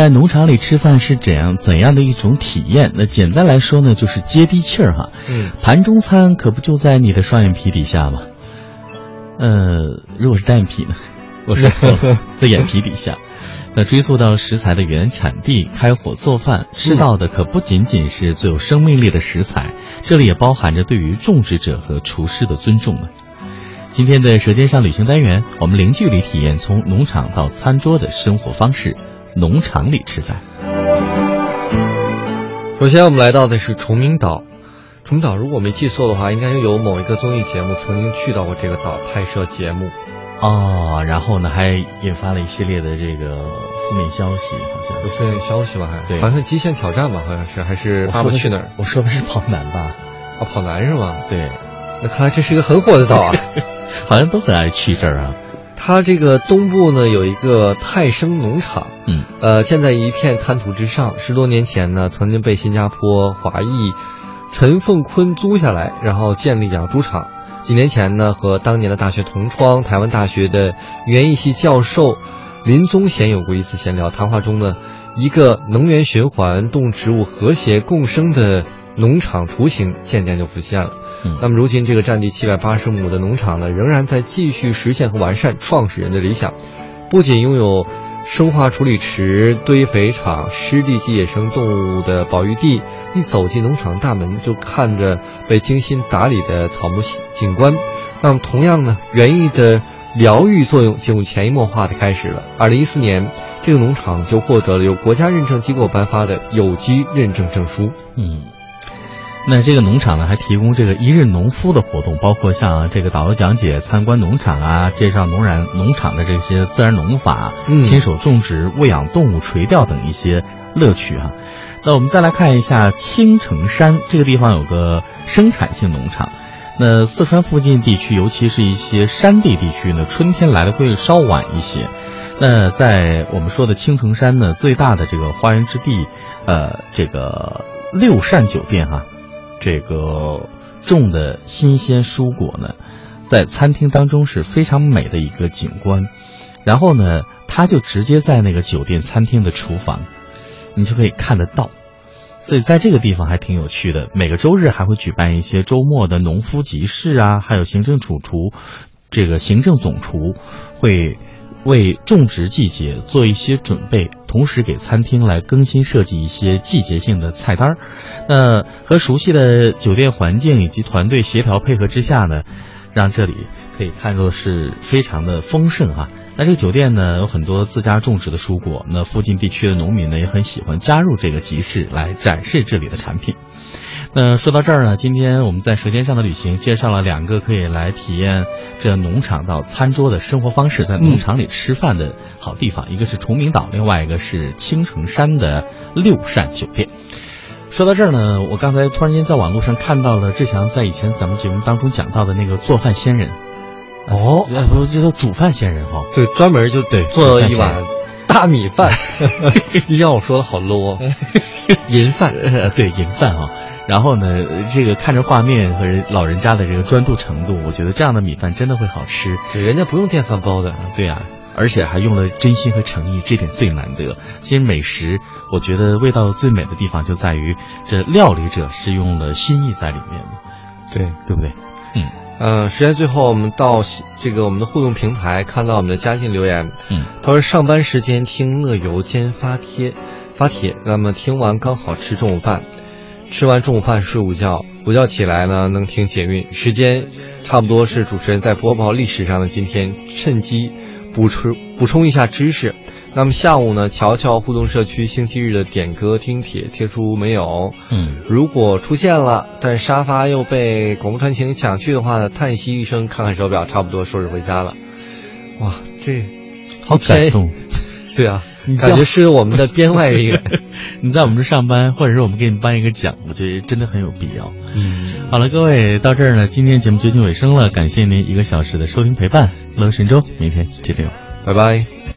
在农场里吃饭是怎样怎样的一种体验？那简单来说呢，就是接地气儿哈。嗯，盘中餐可不就在你的双眼皮底下吗？呃，如果是单眼皮呢？我说错了，在眼皮底下。那追溯到食材的原产地，开火做饭，吃到的可不仅仅是最有生命力的食材，这里也包含着对于种植者和厨师的尊重呢。今天的《舌尖上旅行》单元，我们零距离体验从农场到餐桌的生活方式，农场里吃饭。首先，我们来到的是崇明岛。崇明岛，如果我没记错的话，应该有某一个综艺节目曾经去到过这个岛拍摄节目。哦，然后呢，还引发了一系列的这个负面消息，好像负面消息吧？还对，好像极限挑战吧？好像是还是爸爸去哪儿？我说的是跑男吧？啊，跑男是吗？对，那看来这是一个很火的岛啊，好像都很爱去这儿啊。它这个东部呢有一个泰生农场，嗯，呃，建在一片滩涂之上。十多年前呢，曾经被新加坡华裔陈凤坤租下来，然后建立养猪场。几年前呢，和当年的大学同窗、台湾大学的园艺系教授林宗贤有过一次闲聊。谈话中呢，一个能源循环、动植物和谐共生的农场雏形渐渐就浮现了。嗯，那么如今这个占地七百八十亩的农场呢，仍然在继续实现和完善创始人的理想，不仅拥有生化处理池、堆肥场、湿地及野生动物的保育地。一走进农场大门，就看着被精心打理的草木景观。那么，同样呢，园艺的疗愈作用进入潜移默化的开始了。二零一四年，这个农场就获得了由国家认证机构颁发的有机认证证书。嗯，那这个农场呢，还提供这个一日农夫的活动，包括像这个导游讲解、参观农场啊，介绍农然农场的这些自然农法、嗯亲手种植、喂养动物、垂钓等一些乐趣啊。那我们再来看一下青城山这个地方有个生产性农场。那四川附近地区，尤其是一些山地地区呢，春天来的会稍晚一些。那在我们说的青城山呢，最大的这个花园之地，呃，这个六善酒店哈，这个种的新鲜蔬果呢，在餐厅当中是非常美的一个景观。然后呢，他就直接在那个酒店餐厅的厨房。你就可以看得到，所以在这个地方还挺有趣的。每个周日还会举办一些周末的农夫集市啊，还有行政主厨，这个行政总厨会为种植季节做一些准备，同时给餐厅来更新设计一些季节性的菜单儿。那和熟悉的酒店环境以及团队协调配合之下呢，让这里。可以看作是非常的丰盛啊。那这个酒店呢，有很多自家种植的蔬果。那附近地区的农民呢，也很喜欢加入这个集市来展示这里的产品。那说到这儿呢，今天我们在《舌尖上的旅行》介绍了两个可以来体验这农场到餐桌的生活方式，在农场里吃饭的好地方，一个是崇明岛，另外一个是青城山的六善酒店。说到这儿呢，我刚才突然间在网络上看到了志强在以前咱们节目当中讲到的那个做饭仙人。哦，不这叫煮饭仙人哈，对，专门就对做一碗大米饭，你让我说的好 low，银饭，对银饭啊。然后呢，这个看着画面和老人家的这个专注程度，我觉得这样的米饭真的会好吃。人家不用电饭煲的，对呀，而且还用了真心和诚意，这点最难得。其实美食，我觉得味道最美的地方就在于这料理者是用了心意在里面的，对对不对？嗯。呃，时间最后我们到这个我们的互动平台看到我们的嘉靖留言，嗯，他说上班时间听乐游兼发帖发帖，那么听完刚好吃中午饭，吃完中午饭睡午觉，午觉起来呢能听捷运，时间差不多是主持人在播报历史上的今天，趁机补充补充一下知识。那么下午呢？瞧瞧互动社区星期日的点歌听帖贴出没有？嗯，如果出现了，但沙发又被广播传情抢去的话呢？叹息一声，看看手表，差不多收拾回家了。哇，这好感动。对啊，感觉是我们的 编外人员。你在我们这上班，或者是我们给你颁一个奖，我觉得真的很有必要。嗯，好了，各位到这儿呢，今天节目接近尾声了，感谢您一个小时的收听陪伴。乐神州，明天接着有，拜拜。